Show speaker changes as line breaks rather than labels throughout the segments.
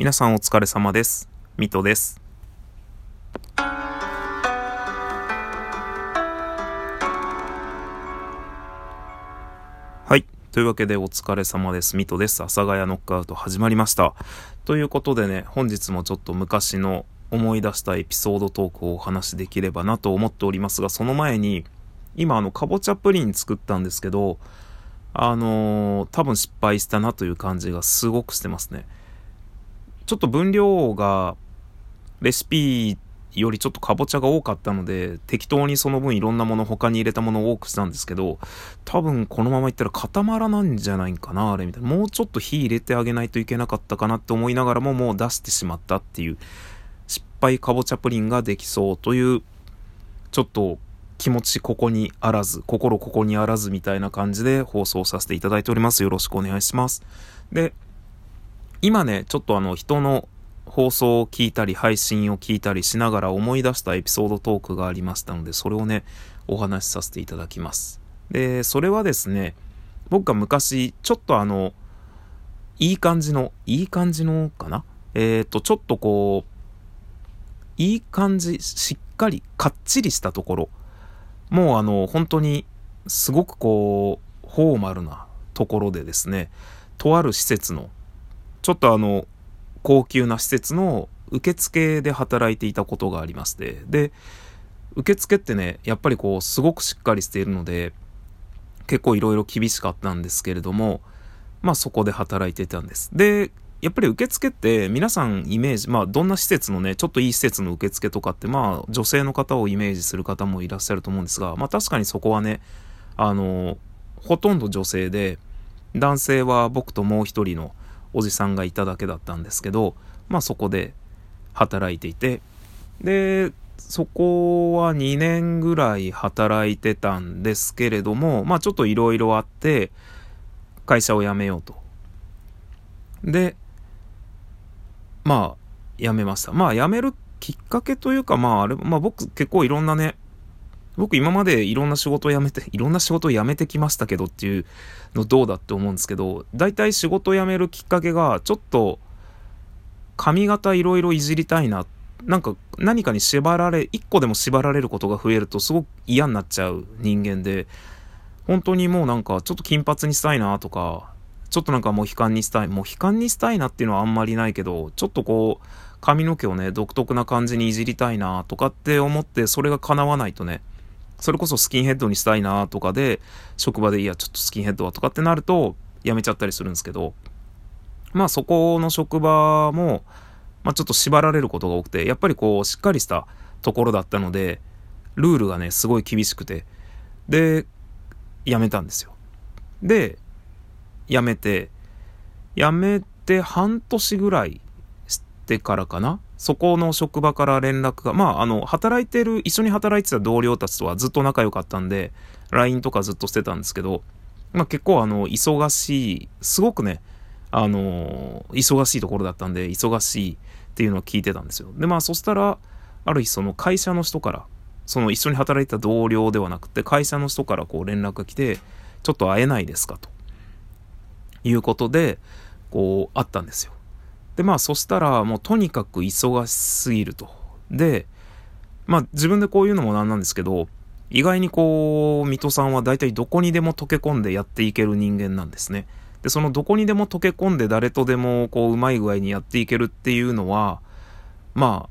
皆さんお疲れ様です。ミトです。はい。というわけでお疲れ様です。ミトです。阿佐ヶ谷ノックアウト始まりました。ということでね、本日もちょっと昔の思い出したエピソードトークをお話しできればなと思っておりますが、その前に、今あの、かぼちゃプリン作ったんですけど、あのー、多分失敗したなという感じがすごくしてますね。ちょっと分量がレシピよりちょっとかぼちゃが多かったので、適当にその分いろんなもの他に入れたものを多くしたんですけど、多分このままいったら固まらないんじゃないかな、あれみたいな。もうちょっと火入れてあげないといけなかったかなって思いながらももう出してしまったっていう、失敗かぼちゃプリンができそうという、ちょっと気持ちここにあらず、心ここにあらずみたいな感じで放送させていただいております。よろしくお願いします。で、今ね、ちょっとあの人の放送を聞いたり配信を聞いたりしながら思い出したエピソードトークがありましたので、それをね、お話しさせていただきます。で、それはですね、僕が昔、ちょっとあの、いい感じの、いい感じのかな？えっ、ー、と、ちょっとこう、いい感じ、しっかり、かっちりしたところ、もうあの、本当に、すごくこう、フォーマルなところでですね、とある施設の、ちょっとあの、高級な施設の受付で働いていたことがありまして、で、受付ってね、やっぱりこう、すごくしっかりしているので、結構いろいろ厳しかったんですけれども、まあそこで働いてたんです。で、やっぱり受付って皆さんイメージ、まあどんな施設のね、ちょっといい施設の受付とかってまあ女性の方をイメージする方もいらっしゃると思うんですが、まあ確かにそこはね、あの、ほとんど女性で、男性は僕ともう一人のおじさんがいただけだったんですけど、まあそこで働いていて、で、そこは2年ぐらい働いてたんですけれども、まあちょっといろいろあって、会社を辞めようと。で、まあ、辞めました。まあ、辞めるきっかけというか、まあ、あれ、まあ僕結構いろんなね、僕今までいろんな仕事を辞めて、いろんな仕事を辞めてきましたけどっていうのどうだって思うんですけど、大体仕事を辞めるきっかけが、ちょっと、髪型いろいろいじりたいな。なんか何かに縛られ、一個でも縛られることが増えるとすごく嫌になっちゃう人間で、本当にもうなんかちょっと金髪にしたいなとか、ちょっとなんかもう悲観にしたい。もう悲観にしたいなっていうのはあんまりないけど、ちょっとこう、髪の毛をね、独特な感じにいじりたいなとかって思って、それが叶わないとね、それこそスキンヘッドにしたいなとかで、職場でいや、ちょっとスキンヘッドはとかってなると、辞めちゃったりするんですけど、まあそこの職場も、まあちょっと縛られることが多くて、やっぱりこう、しっかりしたところだったので、ルールがね、すごい厳しくて、で、辞めたんですよ。で、辞めて、辞めて半年ぐらいしてからかなそこの職場から連絡が、まあ、あの、働いてる、一緒に働いてた同僚たちとはずっと仲良かったんで、LINE とかずっとしてたんですけど、まあ結構あの、忙しい、すごくね、あの、忙しいところだったんで、忙しいっていうのを聞いてたんですよ。で、まあそしたら、ある日その会社の人から、その一緒に働いてた同僚ではなくて、会社の人からこう連絡が来て、ちょっと会えないですかと。いうことで、こう、あったんですよ。で、まあ、そしたら、もうとにかく忙しすぎると。で、まあ、自分でこういうのもなんなんですけど、意外にこう、水戸さんは大体どこにでも溶け込んでやっていける人間なんですね。で、そのどこにでも溶け込んで誰とでもこう、うまい具合にやっていけるっていうのは、ま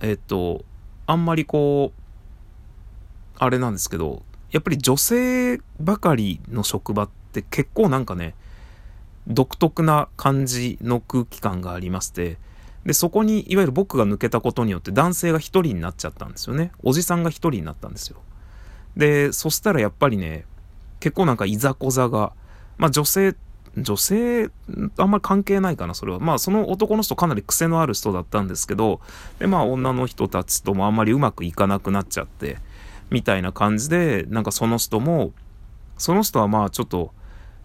あ、えっと、あんまりこう、あれなんですけど、やっぱり女性ばかりの職場って結構なんかね、独特な感じの空気感がありまして、で、そこに、いわゆる僕が抜けたことによって男性が一人になっちゃったんですよね。おじさんが一人になったんですよ。で、そしたらやっぱりね、結構なんかいざこざが、まあ女性、女性、あんまり関係ないかな、それは。まあその男の人かなり癖のある人だったんですけど、で、まあ女の人たちともあんまりうまくいかなくなっちゃって、みたいな感じで、なんかその人も、その人はまあちょっと、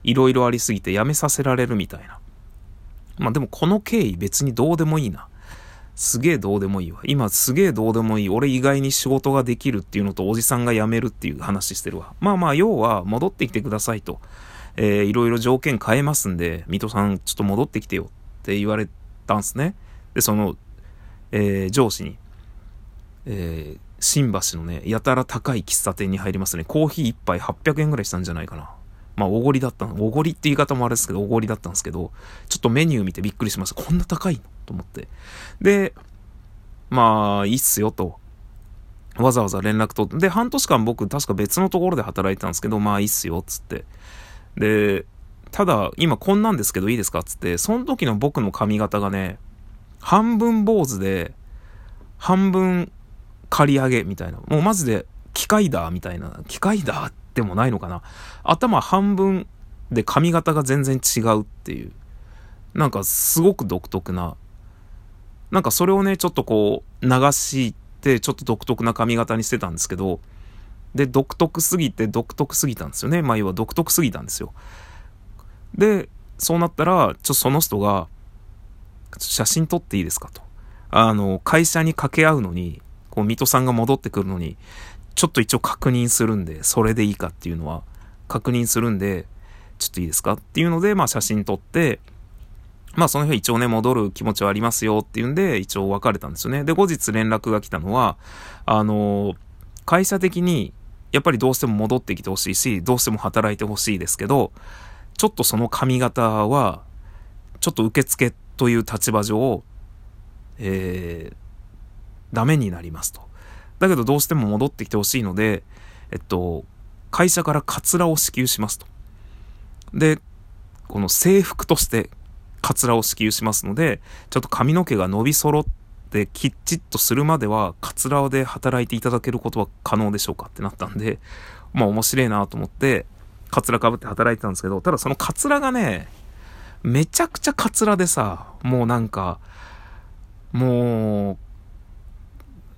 いろいろありすぎて辞めさせられるみたいな。まあでもこの経緯別にどうでもいいな。すげえどうでもいいわ。今すげえどうでもいい。俺意外に仕事ができるっていうのとおじさんが辞めるっていう話してるわ。まあまあ要は戻ってきてくださいと。えー、いろいろ条件変えますんで、水戸さんちょっと戻ってきてよって言われたんすね。で、その、えー、上司に、えー、新橋のね、やたら高い喫茶店に入りますね。コーヒー1杯800円ぐらいしたんじゃないかな。まあ、おごりだったの。おごりって言い方もあれですけど、おごりだったんですけど、ちょっとメニュー見てびっくりしました。こんな高い？のと思って。で、まあ、いいっすよと。わざわざ連絡取って、で、半年間僕確か別のところで働いてたんですけど、まあいいっすよ、つって。で、ただ、今こんなんですけどいいですかつって、その時の僕の髪型がね、半分坊主で、半分刈り上げみたいな。もうマジで機械だみたいな。機械だってでもないのかな。頭半分で髪型が全然違うっていう。なんかすごく独特な。なんかそれをね、ちょっとこう流してちょっと独特な髪型にしてたんですけど、で、独特すぎて独特すぎたんですよね。まあ要は独特すぎたんですよ。で、そうなったら、ちょっとその人が、写真撮っていいですかと。あの、会社に掛け合うのに、こう、水戸さんが戻ってくるのに、ちょっと一応確認するんで、それでいいかっていうのは、確認するんで、ちょっといいですかっていうので、まあ写真撮って、まあその日一応ね、戻る気持ちはありますよっていうんで、一応別れたんですよね。で、後日連絡が来たのは、あの、会社的に、やっぱりどうしても戻ってきてほしいし、どうしても働いてほしいですけど、ちょっとその髪型は、ちょっと受付という立場上、えー、ダメになりますと。だけどどうしても戻ってきてほしいので、えっと、会社からカツラを支給しますと。で、この制服としてカツラを支給しますので、ちょっと髪の毛が伸び揃ってきっちっとするまでは、カツラで働いていただけることは可能でしょうかってなったんで、まあ面白いなと思って、カツラかぶって働いてたんですけど、ただそのカツラがね、めちゃくちゃカツラでさ、もうなんか、もう、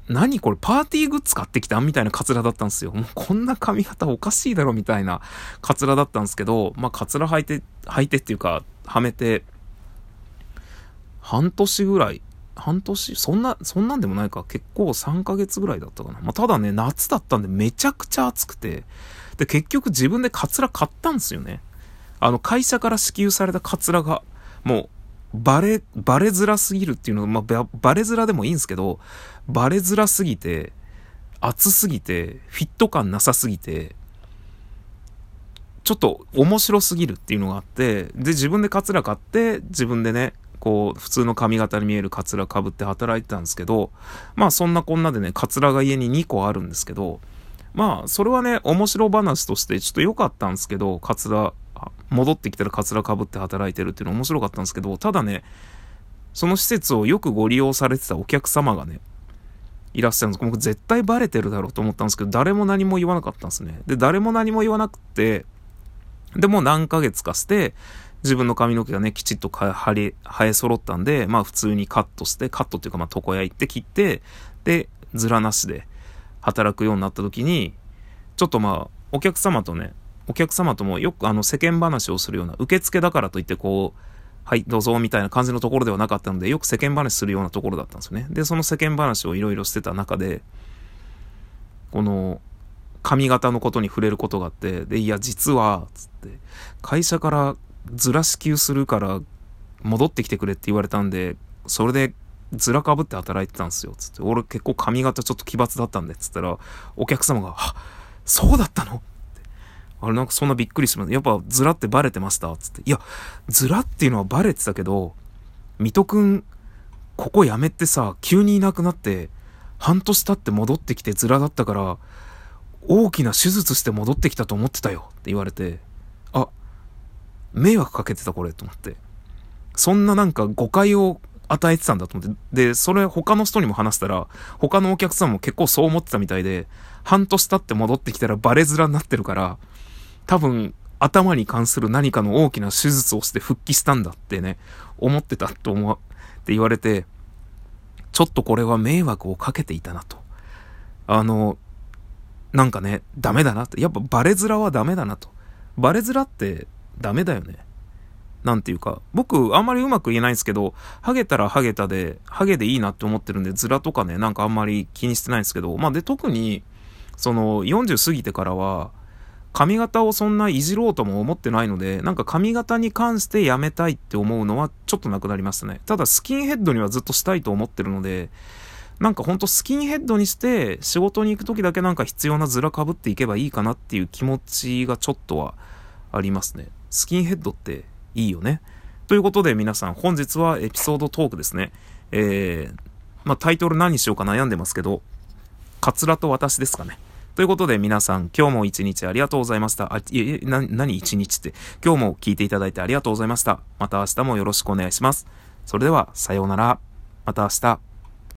何これパーティーグッズ買ってきた？みたいなカツラだったんですよ。もうこんな髪型おかしいだろみたいなカツラだったんですけど、まあカツラ履いて、履いてっていうか、はめて、半年ぐらい、半年？そんな、そんなんでもないか。結構3ヶ月ぐらいだったかな。まあただね、夏だったんでめちゃくちゃ暑くて、で、結局自分でカツラ買ったんですよね。あの、会社から支給されたカツラが、もう、バレ、バレづらすぎるっていうのが、まあ、バレづらでもいいんですけど、バレづらすぎて、暑すぎて、フィット感なさすぎて、ちょっと面白すぎるっていうのがあって、で、自分でカツラ買って、自分でね、こう、普通の髪型に見えるカツラ被って働いてたんですけど、まあそんなこんなでね、カツラが家に2個あるんですけど、まあ、それはね、面白話としてちょっと良かったんですけど、カツラ、戻ってきたらカツラかぶって働いてるっていうの面白かったんですけど、ただね、その施設をよくご利用されてたお客様がね、いらっしゃるんです。僕絶対バレてるだろうと思ったんですけど、誰も何も言わなかったんですね。で、誰も何も言わなくて、でも何ヶ月かして、自分の髪の毛がね、きちっと生え、生え揃ったんで、まあ普通にカットして、カットっていうかまあ床屋行って切って、で、ずらなしで、働くようになった時に、ちょっとまあ、お客様とね、お客様ともよくあの世間話をするような、受付だからといってこう、はい、どうぞみたいな感じのところではなかったので、よく世間話するようなところだったんですよね。で、その世間話をいろいろしてた中で、この、髪型のことに触れることがあって、で、いや、実は、つって、会社からずら支給するから戻ってきてくれって言われたんで、それでずらかぶって働いてたんですよ。つって、俺結構髪型ちょっと奇抜だったんで、つったら、お客様が、あ、そうだったの？あれなんかそんなびっくりしました。やっぱずらってバレてました？つって。いや、ずらっていうのはバレてたけど、水戸くん、ここやめてさ、急にいなくなって、半年経って戻ってきてずらだったから、大きな手術して戻ってきたと思ってたよって言われて、あ、迷惑かけてたこれと思って。そんななんか誤解を与えてたんだと思って。で、それ他の人にも話したら、他のお客さんも結構そう思ってたみたいで、半年経って戻ってきたらバレづらになってるから、多分、頭に関する何かの大きな手術をして復帰したんだってね、思ってたと思う、って言われて、ちょっとこれは迷惑をかけていたなと。あの、なんかね、ダメだなって。やっぱバレづらはダメだなと。バレづらってダメだよね。なんていうか、僕、あんまりうまく言えないんですけど、ハゲたらハゲたで、ハゲでいいなって思ってるんで、ズラとかね、なんかあんまり気にしてないんですけど、まあで、特に、その、40過ぎてからは、髪型をそんないじろうとも思ってないので、なんか髪型に関してやめたいって思うのはちょっとなくなりましたね。ただスキンヘッドにはずっとしたいと思ってるので、なんかほんとスキンヘッドにして仕事に行く時だけなんか必要なズラ被っていけばいいかなっていう気持ちがちょっとはありますね。スキンヘッドっていいよね。ということで皆さん本日はエピソードトークですね。えー、まあタイトル何にしようか悩んでますけど、カツラと私ですかね。ということで皆さん、今日も一日ありがとうございました。あ、いえ、な、何一日って。今日も聞いていただいてありがとうございました。また明日もよろしくお願いします。それでは、さようなら。また明日。